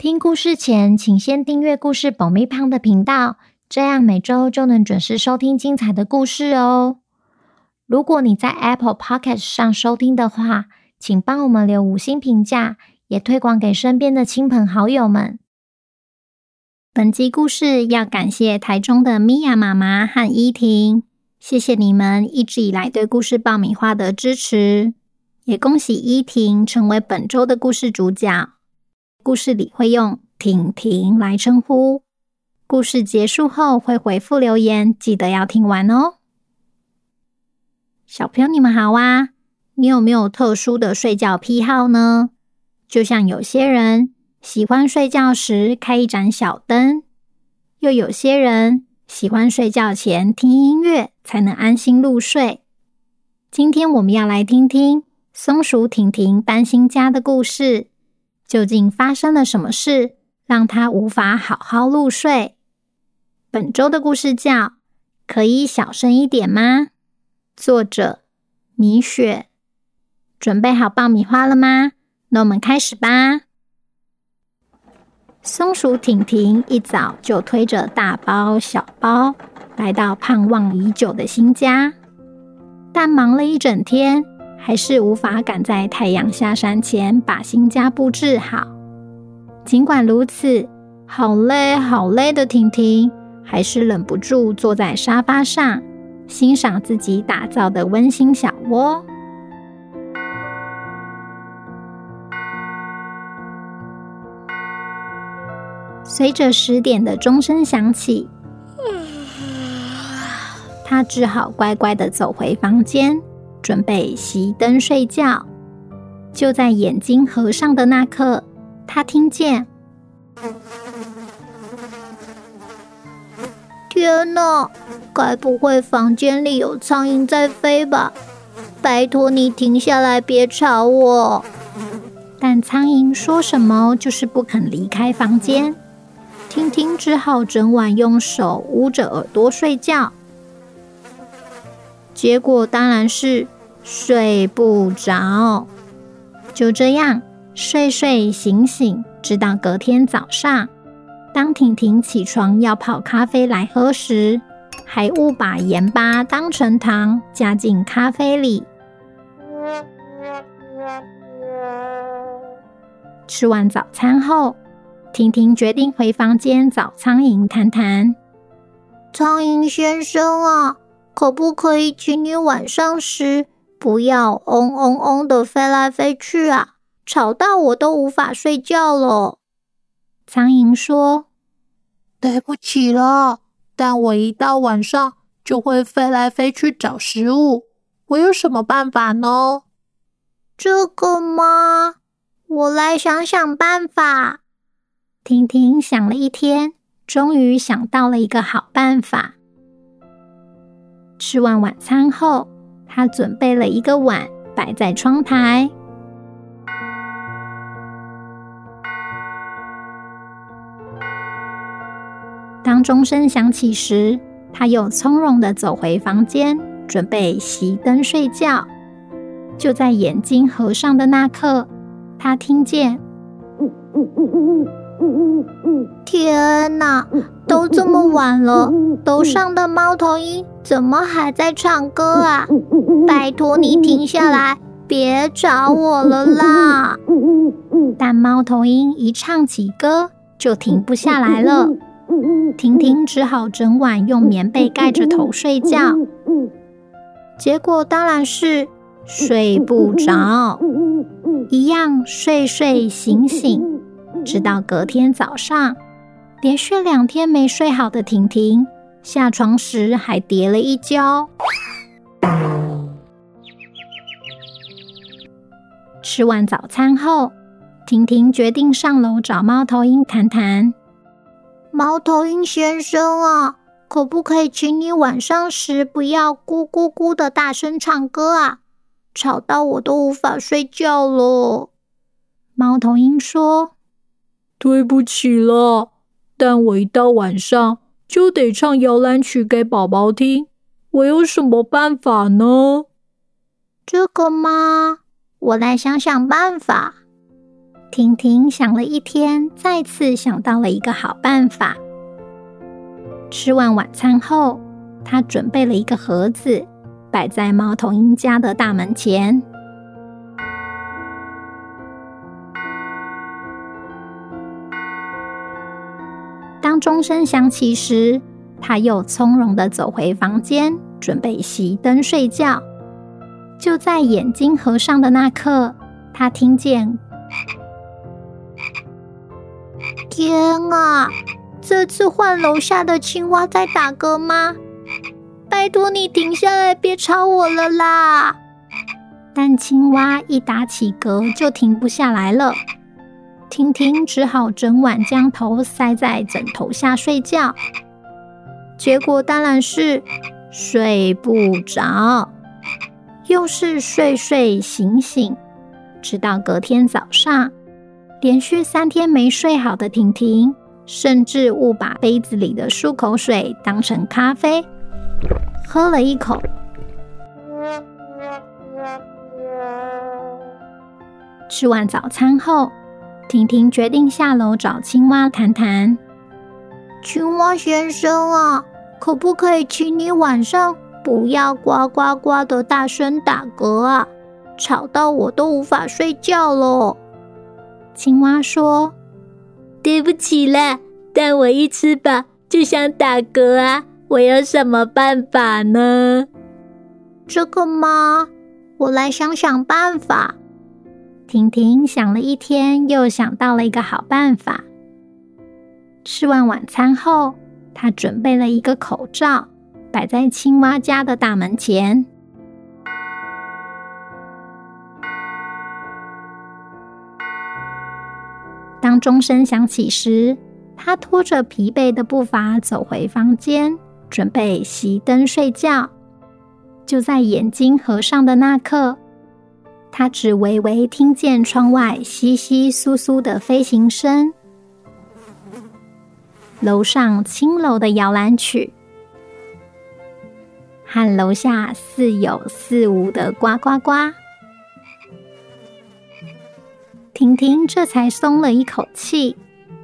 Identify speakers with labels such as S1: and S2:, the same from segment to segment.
S1: 听故事前，请先订阅故事爆米胖的频道，这样每周就能准时收听精彩的故事哦。如果你在 Apple Podcast 上收听的话，请帮我们留五星评价，也推广给身边的亲朋好友们。本集故事要感谢台中的米娅妈妈和依婷，谢谢你们一直以来对故事爆米花的支持，也恭喜依婷成为本周的故事主角。故事里会用婷婷来称呼。故事结束后会回复留言，记得要听完哦。小朋友，你们好啊！你有没有特殊的睡觉癖好呢？就像有些人喜欢睡觉时开一盏小灯，又有些人喜欢睡觉前听音乐才能安心入睡。今天我们要来听听松鼠婷婷担心家的故事。究竟发生了什么事，让他无法好好入睡？本周的故事叫《可以小声一点吗》，作者米雪。准备好爆米花了吗？那我们开始吧。松鼠婷婷一早就推着大包小包来到盼望已久的新家，但忙了一整天。还是无法赶在太阳下山前把新家布置好。尽管如此，好累好累的婷婷还是忍不住坐在沙发上，欣赏自己打造的温馨小窝。随着十点的钟声响起，她只好乖乖的走回房间。准备熄灯睡觉，就在眼睛合上的那刻，他听见：“天哪，该不会房间里有苍蝇在飞吧？拜托你停下来，别吵我！”但苍蝇说什么就是不肯离开房间，婷婷只好整晚用手捂着耳朵睡觉。结果当然是睡不着，就这样睡睡醒醒，直到隔天早上。当婷婷起床要泡咖啡来喝时，还误把盐巴当成糖加进咖啡里。吃完早餐后，婷婷决定回房间找苍蝇谈谈。苍蝇先生啊。可不可以请你晚上时不要嗡嗡嗡的飞来飞去啊？吵到我都无法睡觉了。苍蝇说：“
S2: 对不起了，但我一到晚上就会飞来飞去找食物。我有什么办法呢？”
S1: 这个吗？我来想想办法。婷婷想了一天，终于想到了一个好办法。吃完晚餐后，他准备了一个碗摆在窗台。当钟声响起时，他又从容的走回房间，准备熄灯睡觉。就在眼睛合上的那刻，他听见。呜呜呜呜呜呜呜天哪，都这么晚了，楼上的猫头鹰怎么还在唱歌啊？拜托你停下来，别吵我了啦！但猫头鹰一唱起歌，就停不下来了。婷婷只好整晚用棉被盖着头睡觉，结果当然是睡不着，一样睡睡醒醒。直到隔天早上，连续两天没睡好的婷婷下床时还跌了一跤。吃完早餐后，婷婷决定上楼找猫头鹰谈谈。
S2: 猫头鹰先生啊，可不可以请你晚上时不要咕咕咕的大声唱歌啊？吵到我都无法睡觉了。
S1: 猫头鹰说：“
S3: 对不起了，但我一到晚上就得唱摇篮曲给宝宝听，我有什么办法呢？”
S2: 这个吗？我来想想办法。
S1: 婷婷想了一天，再次想到了一个好办法。吃完晚餐后，她准备了一个盒子，摆在猫头鹰家的大门前。当钟声响起时，他又从容的走回房间，准备熄灯睡觉。就在眼睛合上的那刻，他听见，
S2: 天啊！这次换楼下的青蛙在打嗝吗？拜托你停下来，别吵我了啦！
S1: 但青蛙一打起嗝就停不下来了，婷婷只好整晚将头塞在枕头下睡觉，结果当然是睡不着。又是睡睡醒醒，直到隔天早上，连续三天没睡好的婷婷，甚至误把杯子里的漱口水当成咖啡，喝了一口。吃完早餐后，婷婷决定下楼找青蛙谈谈。
S2: 青蛙先生啊，可不可以请你晚上，不要呱呱呱的大声打嗝啊！吵到我都无法睡觉了。
S1: 青蛙说：“
S4: 对不起啦，但我一吃饱就想打嗝啊！我有什么办法呢？”
S2: 这个吗？我来想想办法。
S1: 婷婷想了一天，又想到了一个好办法。吃完晚餐后，她准备了一个口罩。摆在青蛙家的大门前。当钟声响起时，他拖着疲惫的步伐走回房间，准备熄灯睡觉。就在眼睛合上的那刻，他只微微听见窗外窸窸窣窣的飞行声，楼上轻柔的摇篮曲。和楼下似有似无的呱呱呱，婷婷这才松了一口气，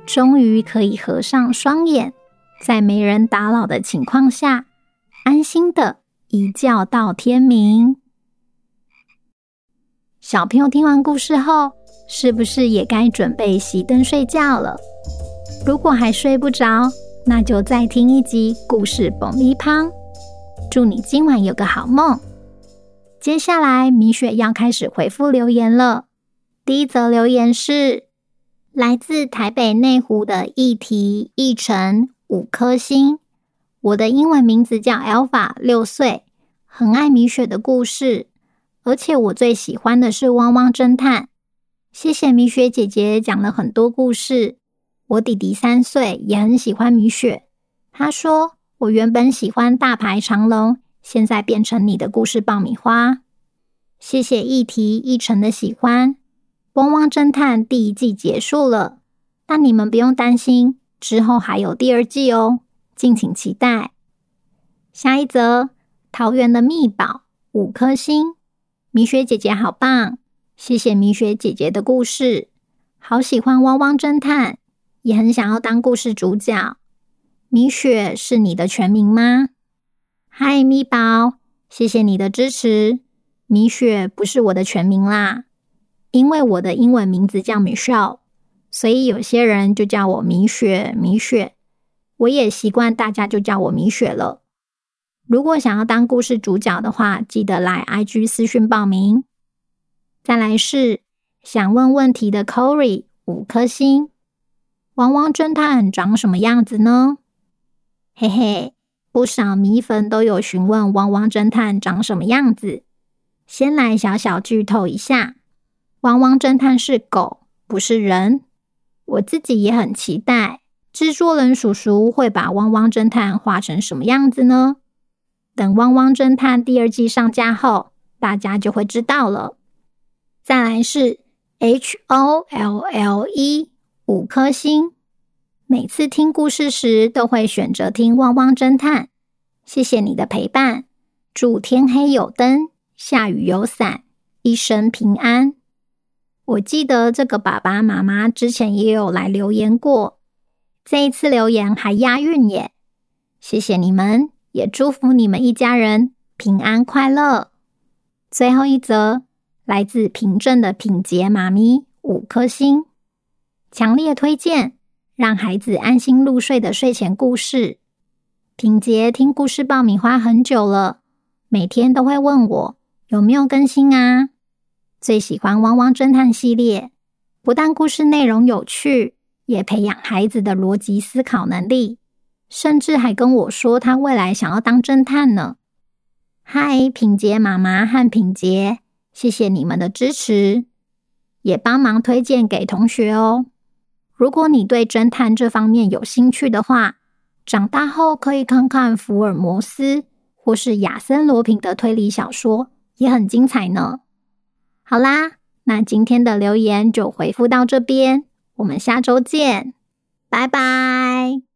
S1: 终于可以合上双眼，在没人打扰的情况下，安心的一觉到天明。小朋友听完故事后，是不是也该准备熄灯睡觉了？如果还睡不着，那就再听一集故事爆米花。祝你今晚有个好梦。接下来，米雪要开始回复留言了。第一则留言是来自台北内湖的议题议程五颗星。我的英文名字叫 Alpha，六岁，很爱米雪的故事，而且我最喜欢的是汪汪侦探。谢谢米雪姐姐讲了很多故事。我弟弟三岁，也很喜欢米雪。他说。我原本喜欢大排长龙，现在变成你的故事爆米花。谢谢一提一成的喜欢。《汪汪侦探》第一季结束了，但你们不用担心，之后还有第二季哦，敬请期待。下一则，桃园的密宝五颗星，米雪姐姐好棒，谢谢米雪姐姐的故事，好喜欢《汪汪侦探》，也很想要当故事主角。米雪是你的全名吗？嗨，米宝，谢谢你的支持。米雪不是我的全名啦，因为我的英文名字叫 Michelle，所以有些人就叫我米雪。米雪，我也习惯大家就叫我米雪了。如果想要当故事主角的话，记得来 IG 私讯报名。再来是想问问题的 Corey 五颗星。汪汪侦探长什么样子呢？嘿嘿，不少米粉都有询问汪汪侦探长什么样子。先来小小剧透一下，汪汪侦探是狗，不是人。我自己也很期待，制作人叔叔会把汪汪侦探画成什么样子呢？《汪汪侦探》第二季上架后，大家就会知道了。再来是 H O L L E 五颗星，每次听故事时都会选择听《汪汪侦探》。谢谢你的陪伴，祝天黑有灯，下雨有伞，一生平安。我记得这个爸爸妈妈之前也有来留言过。这一次留言还押韵耶！谢谢你们，也祝福你们一家人平安快乐。最后一则来自平镇的品洁妈咪，五颗星，强烈推荐，让孩子安心入睡的睡前故事。品洁听故事爆米花很久了，每天都会问我有没有更新啊。最喜欢汪汪侦探系列，不但故事内容有趣。也培养孩子的逻辑思考能力，甚至还跟我说他未来想要当侦探呢。嗨，品洁妈妈和品洁，谢谢你们的支持，也帮忙推荐给同学哦。如果你对侦探这方面有兴趣的话，长大后可以看看福尔摩斯或是亚森罗苹的推理小说，也很精彩呢。好啦，那今天的留言就回复到这边。我们下周见，拜拜。